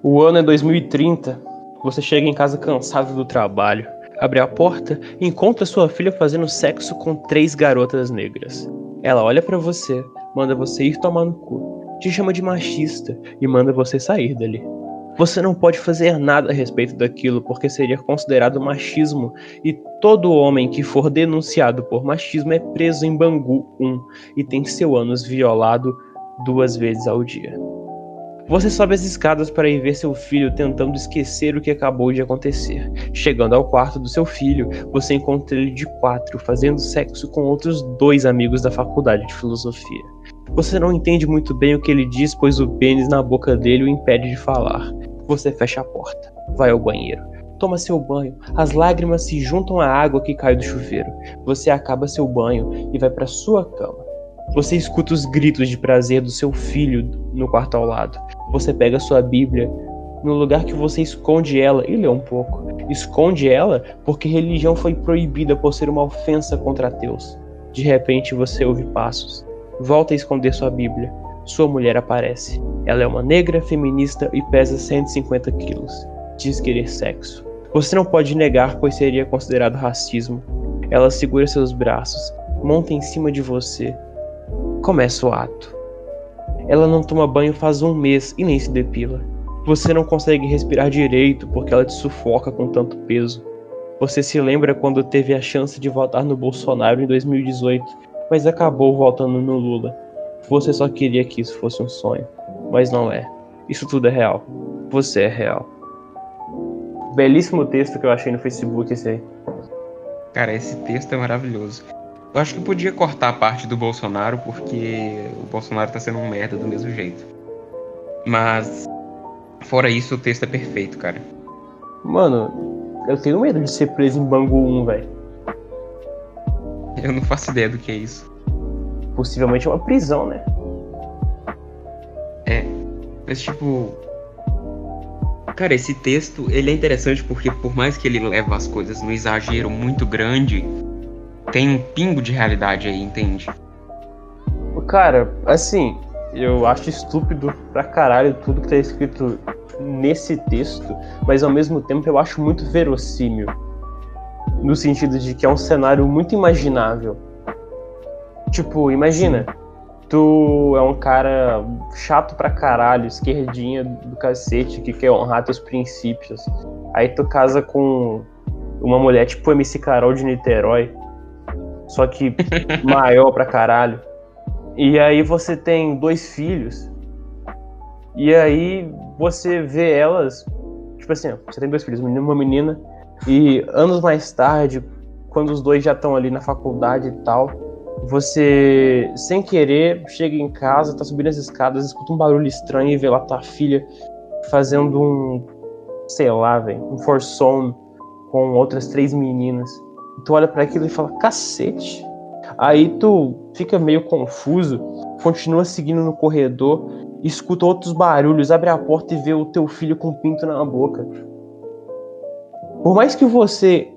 O ano é 2030. Você chega em casa cansado do trabalho, abre a porta e encontra sua filha fazendo sexo com três garotas negras. Ela olha para você, manda você ir tomar no cu, te chama de machista e manda você sair dali. Você não pode fazer nada a respeito daquilo porque seria considerado machismo e todo homem que for denunciado por machismo é preso em Bangu 1 e tem seu ânus violado duas vezes ao dia. Você sobe as escadas para ir ver seu filho tentando esquecer o que acabou de acontecer. Chegando ao quarto do seu filho, você encontra ele de quatro, fazendo sexo com outros dois amigos da faculdade de filosofia. Você não entende muito bem o que ele diz, pois o pênis na boca dele o impede de falar. Você fecha a porta, vai ao banheiro, toma seu banho, as lágrimas se juntam à água que cai do chuveiro. Você acaba seu banho e vai para sua cama. Você escuta os gritos de prazer do seu filho no quarto ao lado. Você pega sua Bíblia no lugar que você esconde ela e lê um pouco. Esconde ela porque religião foi proibida por ser uma ofensa contra ateus. De repente você ouve passos. Volta a esconder sua Bíblia. Sua mulher aparece. Ela é uma negra feminista e pesa 150 quilos. Diz querer sexo. Você não pode negar, pois seria considerado racismo. Ela segura seus braços, monta em cima de você. Começa o ato. Ela não toma banho faz um mês e nem se depila. Você não consegue respirar direito porque ela te sufoca com tanto peso. Você se lembra quando teve a chance de votar no Bolsonaro em 2018, mas acabou votando no Lula. Você só queria que isso fosse um sonho, mas não é. Isso tudo é real. Você é real. Belíssimo texto que eu achei no Facebook esse aí. Cara, esse texto é maravilhoso. Eu acho que podia cortar a parte do Bolsonaro, porque o Bolsonaro tá sendo um merda do mesmo jeito. Mas, fora isso, o texto é perfeito, cara. Mano, eu tenho medo de ser preso em Bangu 1, velho. Eu não faço ideia do que é isso. Possivelmente é uma prisão, né? É. Mas, tipo. Cara, esse texto, ele é interessante porque, por mais que ele leve as coisas no exagero muito grande, tem um pingo de realidade aí, entende? Cara, assim, eu acho estúpido pra caralho tudo que tá escrito nesse texto, mas ao mesmo tempo eu acho muito verossímil. No sentido de que é um cenário muito imaginável. Tipo, imagina, tu é um cara chato pra caralho, esquerdinha do cacete, que quer honrar teus princípios. Aí tu casa com uma mulher tipo MC Carol de Niterói, só que maior pra caralho. E aí você tem dois filhos. E aí você vê elas, tipo assim, você tem dois filhos, um menino e uma menina, e anos mais tarde, quando os dois já estão ali na faculdade e tal, você, sem querer, chega em casa, tá subindo as escadas, escuta um barulho estranho e vê lá tua filha fazendo um, sei lá, velho, um forçom com outras três meninas tu olha para aquilo e fala, cacete. Aí tu fica meio confuso, continua seguindo no corredor, escuta outros barulhos, abre a porta e vê o teu filho com pinto na boca. Por mais que você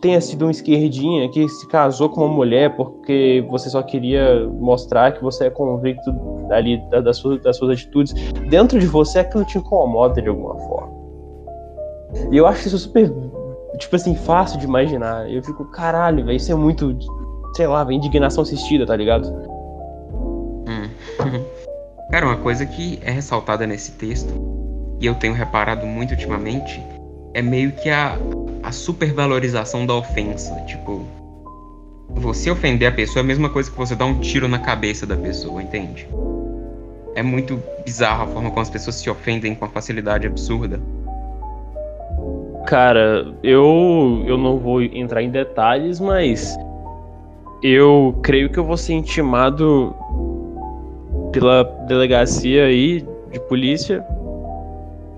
tenha sido um esquerdinha que se casou com uma mulher porque você só queria mostrar que você é convicto ali das suas, das suas atitudes, dentro de você aquilo te incomoda de alguma forma. E eu acho isso super tipo assim, fácil de imaginar. Eu fico, caralho, velho, isso é muito, sei lá, indignação assistida, tá ligado? Hum. Cara, uma coisa que é ressaltada nesse texto, e eu tenho reparado muito ultimamente, é meio que a, a supervalorização da ofensa. Tipo, você ofender a pessoa é a mesma coisa que você dar um tiro na cabeça da pessoa, entende? É muito bizarro a forma como as pessoas se ofendem com a facilidade absurda. Cara, eu, eu não vou entrar em detalhes, mas eu creio que eu vou ser intimado pela delegacia aí de polícia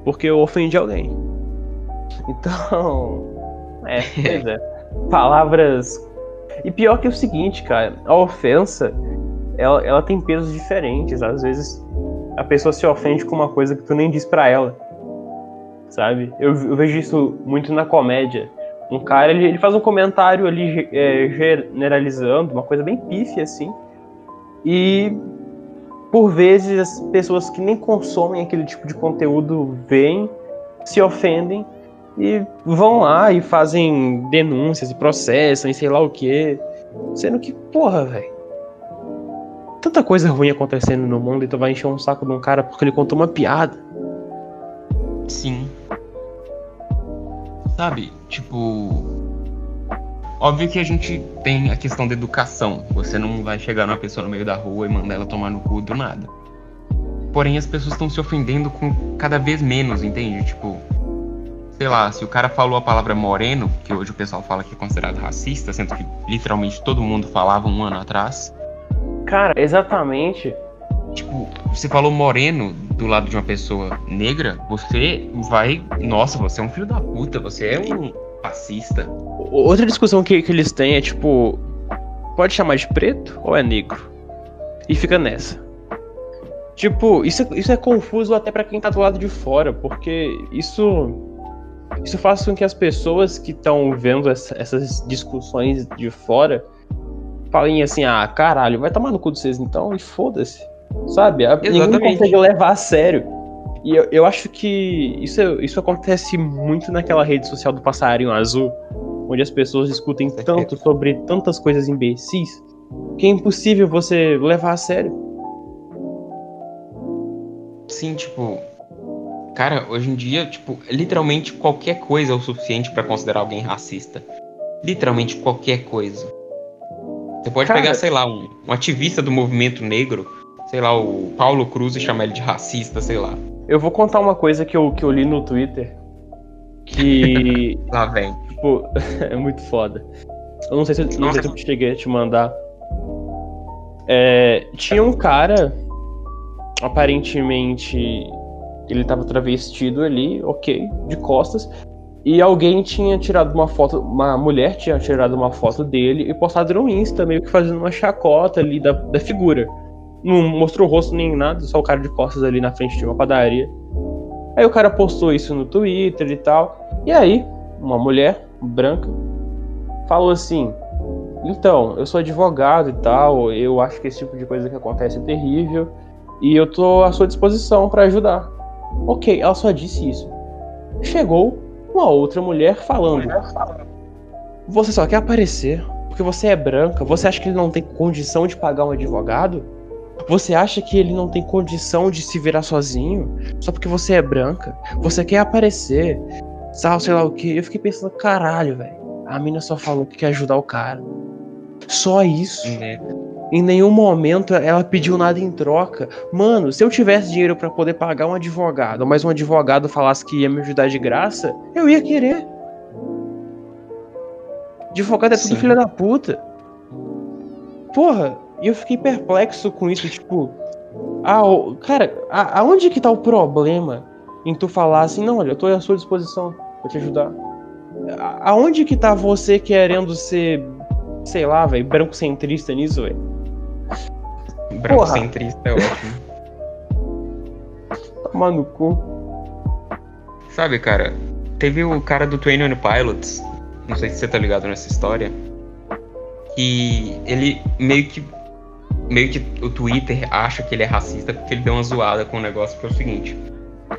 porque eu ofendi alguém. Então, é, pois é. Palavras. E pior que é o seguinte, cara, a ofensa ela, ela tem pesos diferentes. Às vezes a pessoa se ofende com uma coisa que tu nem diz para ela sabe? Eu, eu, vejo isso muito na comédia. Um cara, ele, ele faz um comentário ali é, generalizando, uma coisa bem pífia, assim. E por vezes as pessoas que nem consomem aquele tipo de conteúdo veem, se ofendem e vão lá e fazem denúncias e processam e sei lá o que. Sendo que, porra, velho. Tanta coisa ruim acontecendo no mundo e tu vai encher um saco de um cara porque ele contou uma piada. Sim. Sabe, tipo. Óbvio que a gente tem a questão da educação. Você não vai chegar numa pessoa no meio da rua e mandar ela tomar no cu do nada. Porém, as pessoas estão se ofendendo com cada vez menos, entende? Tipo, sei lá, se o cara falou a palavra moreno, que hoje o pessoal fala que é considerado racista, sendo que literalmente todo mundo falava um ano atrás. Cara, exatamente. Tipo, você falou moreno do lado de uma pessoa negra, você vai. Nossa, você é um filho da puta, você é um racista. Outra discussão que, que eles têm é tipo. Pode chamar de preto ou é negro? E fica nessa. Tipo, isso, é, isso é confuso até para quem tá do lado de fora, porque isso isso faz com que as pessoas que estão vendo essa, essas discussões de fora falem assim: ah, caralho, vai tomar no cu de vocês então e foda-se. Sabe? Exatamente. Ninguém consegue levar a sério. E eu, eu acho que isso, isso acontece muito naquela rede social do passarinho azul, onde as pessoas discutem tanto sobre tantas coisas imbecis que é impossível você levar a sério. Sim, tipo, Cara, hoje em dia, tipo, literalmente qualquer coisa é o suficiente para considerar alguém racista. Literalmente qualquer coisa. Você pode Cara... pegar, sei lá, um, um, ativista do movimento negro, sei lá, o Paulo Cruz e chamar ele de racista, sei lá. Eu vou contar uma coisa que eu, que eu li no Twitter. Que. lá vem. Tipo, é muito foda. Eu não sei se, não sei se eu cheguei a te mandar. É, tinha um cara, aparentemente ele estava travestido ali, ok, de costas. E alguém tinha tirado uma foto, uma mulher tinha tirado uma foto dele e postado no Insta, meio que fazendo uma chacota ali da, da figura. Não mostrou o rosto nem nada, só o cara de costas ali na frente de uma padaria. Aí o cara postou isso no Twitter e tal. E aí, uma mulher branca falou assim: Então, eu sou advogado e tal, eu acho que esse tipo de coisa que acontece é terrível e eu tô à sua disposição para ajudar. Ok, ela só disse isso. Chegou uma outra mulher falando: Você só quer aparecer porque você é branca? Você acha que ele não tem condição de pagar um advogado? Você acha que ele não tem condição de se virar sozinho só porque você é branca? Você quer aparecer? Sabe, sei lá o que? Eu fiquei pensando, caralho, velho. A mina só falou que quer ajudar o cara. Só isso. É. Em nenhum momento ela pediu nada em troca. Mano, se eu tivesse dinheiro para poder pagar um advogado, mas um advogado falasse que ia me ajudar de graça, eu ia querer. Advogado é tudo Sim. filha da puta. Porra, e eu fiquei perplexo com isso, tipo. Ah, cara, a, aonde que tá o problema em tu falar assim, não, olha, eu tô à sua disposição pra te ajudar? A, aonde que tá você querendo ser, sei lá, velho, branco centrista nisso, velho? Brancocentrista é ótimo. Toma no cu. Sabe, cara, teve o cara do Twain Pilots, não sei se você tá ligado nessa história, que ele meio que meio que o Twitter acha que ele é racista porque ele deu uma zoada com o negócio que é o seguinte.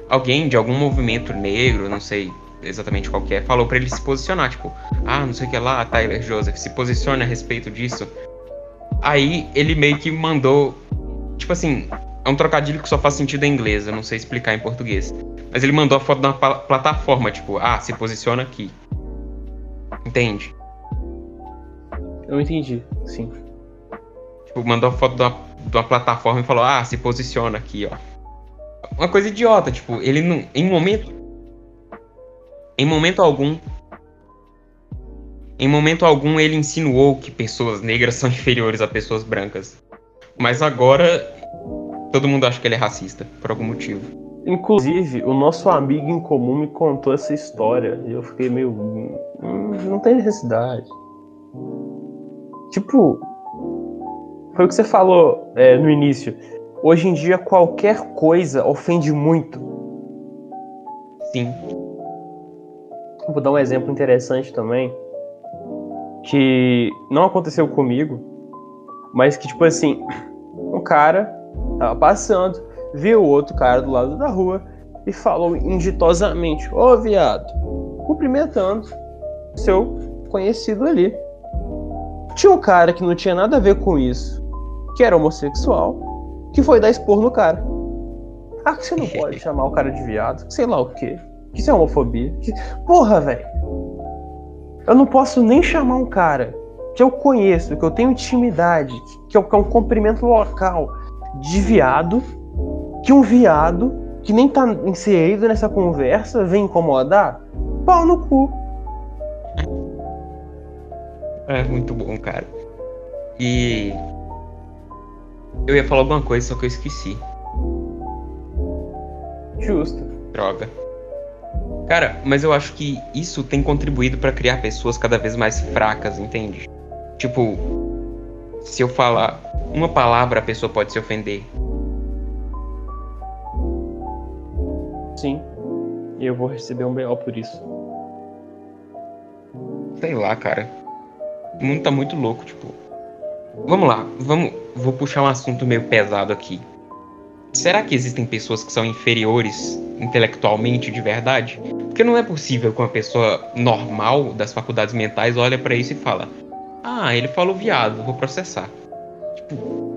Alguém de algum movimento negro, não sei exatamente qual é, falou para ele se posicionar, tipo, ah, não sei o que lá, Tyler Joseph, se posicione a respeito disso. Aí ele meio que mandou. Tipo assim, é um trocadilho que só faz sentido em inglês, eu não sei explicar em português. Mas ele mandou a foto da plataforma, tipo, ah, se posiciona aqui. Entende? Eu entendi, sim. Tipo, mandou foto da, da plataforma e falou, ah, se posiciona aqui, ó. Uma coisa idiota, tipo, ele não. Em momento. Em momento algum, em momento algum ele insinuou que pessoas negras são inferiores a pessoas brancas. Mas agora todo mundo acha que ele é racista, por algum motivo. Inclusive, o nosso amigo em comum me contou essa história e eu fiquei meio. Hum, não tem necessidade. Tipo, foi o que você falou é, no início. Hoje em dia, qualquer coisa ofende muito. Sim. Vou dar um exemplo interessante também que não aconteceu comigo, mas que, tipo assim, um cara tava passando, viu o outro cara do lado da rua e falou inditosamente: Ô oh, viado, cumprimentando seu conhecido ali. Tinha um cara que não tinha nada a ver com isso, que era homossexual, que foi dar expor no cara. Ah, que você não pode chamar o cara de viado, sei lá o quê. Que isso é homofobia. Que... Porra, velho. Eu não posso nem chamar um cara que eu conheço, que eu tenho intimidade, que é um cumprimento local de viado, que um viado que nem tá inserido nessa conversa vem incomodar? Pau no cu. É muito bom, cara. E. Eu ia falar alguma coisa, só que eu esqueci. Justo. Droga. Cara, mas eu acho que isso tem contribuído para criar pessoas cada vez mais fracas, entende? Tipo, se eu falar uma palavra, a pessoa pode se ofender. Sim. E eu vou receber um BO por isso. Sei lá, cara. O mundo tá muito louco, tipo. Vamos lá, vamos. Vou puxar um assunto meio pesado aqui. Será que existem pessoas que são inferiores intelectualmente de verdade? Porque não é possível que uma pessoa normal das faculdades mentais olhe para isso e fala: "Ah, ele falou viado, vou processar". Tipo,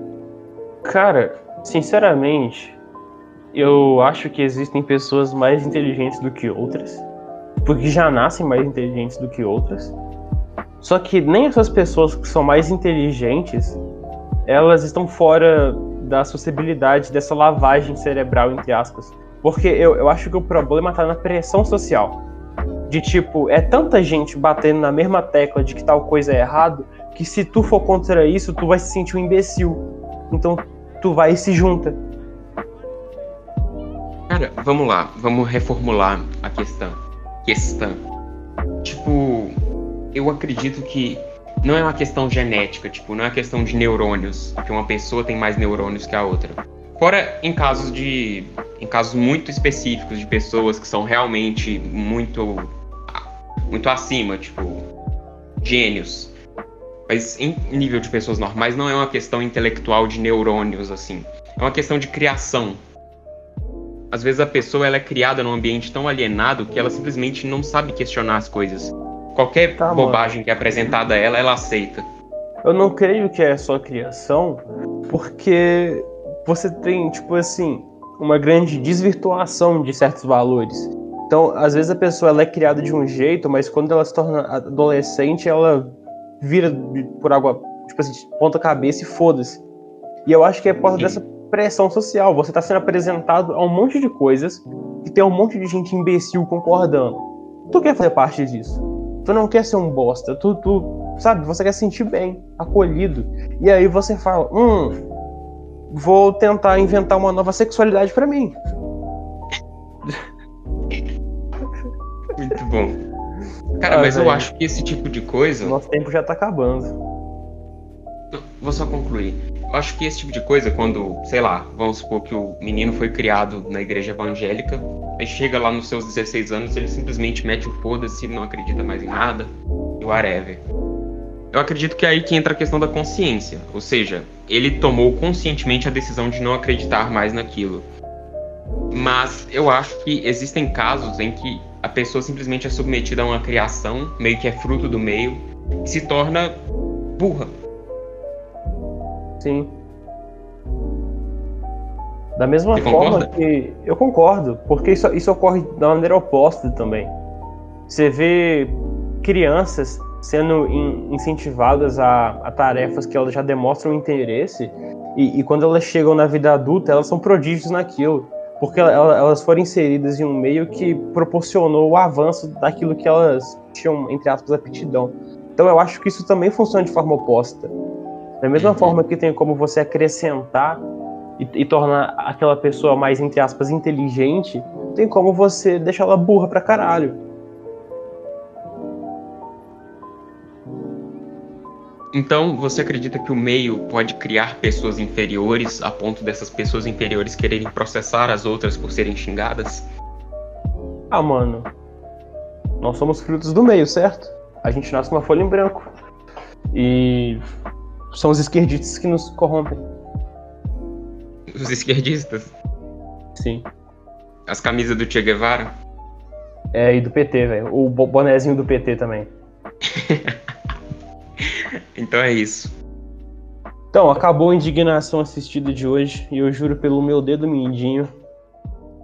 cara, sinceramente, eu acho que existem pessoas mais inteligentes do que outras, porque já nascem mais inteligentes do que outras. Só que nem essas pessoas que são mais inteligentes, elas estão fora da sociabilidade dessa lavagem cerebral, entre aspas. Porque eu, eu acho que o problema tá na pressão social. De tipo, é tanta gente batendo na mesma tecla de que tal coisa é errado, que se tu for contra isso, tu vai se sentir um imbecil. Então tu vai e se junta. Cara, vamos lá, vamos reformular a questão. Questão. Tipo, eu acredito que não é uma questão genética, tipo, não é uma questão de neurônios, que uma pessoa tem mais neurônios que a outra. Fora em casos de em casos muito específicos de pessoas que são realmente muito muito acima, tipo, gênios. Mas em nível de pessoas normais não é uma questão intelectual de neurônios assim. É uma questão de criação. Às vezes a pessoa ela é criada num ambiente tão alienado que ela simplesmente não sabe questionar as coisas. Qualquer tá, bobagem mano. que é apresentada a ela, ela aceita. Eu não creio que é só criação, porque você tem, tipo assim, uma grande desvirtuação de certos valores. Então, às vezes a pessoa ela é criada de um jeito, mas quando ela se torna adolescente, ela vira por água, tipo assim, ponta cabeça e foda-se. E eu acho que é por causa dessa pressão social. Você está sendo apresentado a um monte de coisas e tem um monte de gente imbecil concordando. Tu quer fazer parte disso? Tu não quer ser um bosta, tu, tu, sabe, você quer se sentir bem, acolhido. E aí você fala, hum, vou tentar inventar uma nova sexualidade para mim. Muito bom. Cara, mas eu acho que esse tipo de coisa. Nosso tempo já tá acabando. Vou só concluir. Acho que esse tipo de coisa, quando, sei lá, vamos supor que o menino foi criado na igreja evangélica, aí chega lá nos seus 16 anos, ele simplesmente mete o foda-se, não acredita mais em nada, e whatever. Eu acredito que é aí que entra a questão da consciência, ou seja, ele tomou conscientemente a decisão de não acreditar mais naquilo. Mas eu acho que existem casos em que a pessoa simplesmente é submetida a uma criação, meio que é fruto do meio, e se torna burra Sim. Da mesma Você forma concorda? que. Eu concordo, porque isso, isso ocorre da maneira oposta também. Você vê crianças sendo in, incentivadas a, a, tarefas que elas já demonstram interesse, e, e, quando elas chegam na vida adulta, elas são prodígios naquilo, porque elas, elas foram inseridas em um meio que proporcionou o avanço daquilo que elas tinham, entre aspas, aptidão. Então eu acho que isso também funciona de forma oposta. Da mesma forma que tem como você acrescentar e, e, tornar aquela pessoa mais, entre aspas, inteligente, tem como você deixar ela burra pra caralho. Então, você acredita que o meio pode criar pessoas inferiores a ponto dessas pessoas inferiores quererem processar as outras por serem xingadas? Ah, mano. Nós somos frutos do meio, certo? A gente nasce com uma folha em branco. E são os esquerdistas que nos corrompem. Os esquerdistas. Sim. As camisas do Che Guevara. É, e do PT, velho. O bo- bonezinho do PT também. Então é isso. Então, acabou a indignação assistida de hoje e eu juro pelo meu dedo mindinho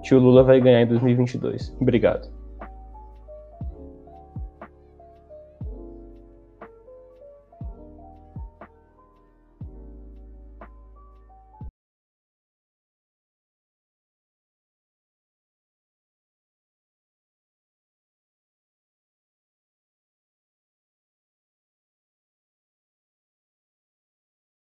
que o Lula vai ganhar em 2022. Obrigado.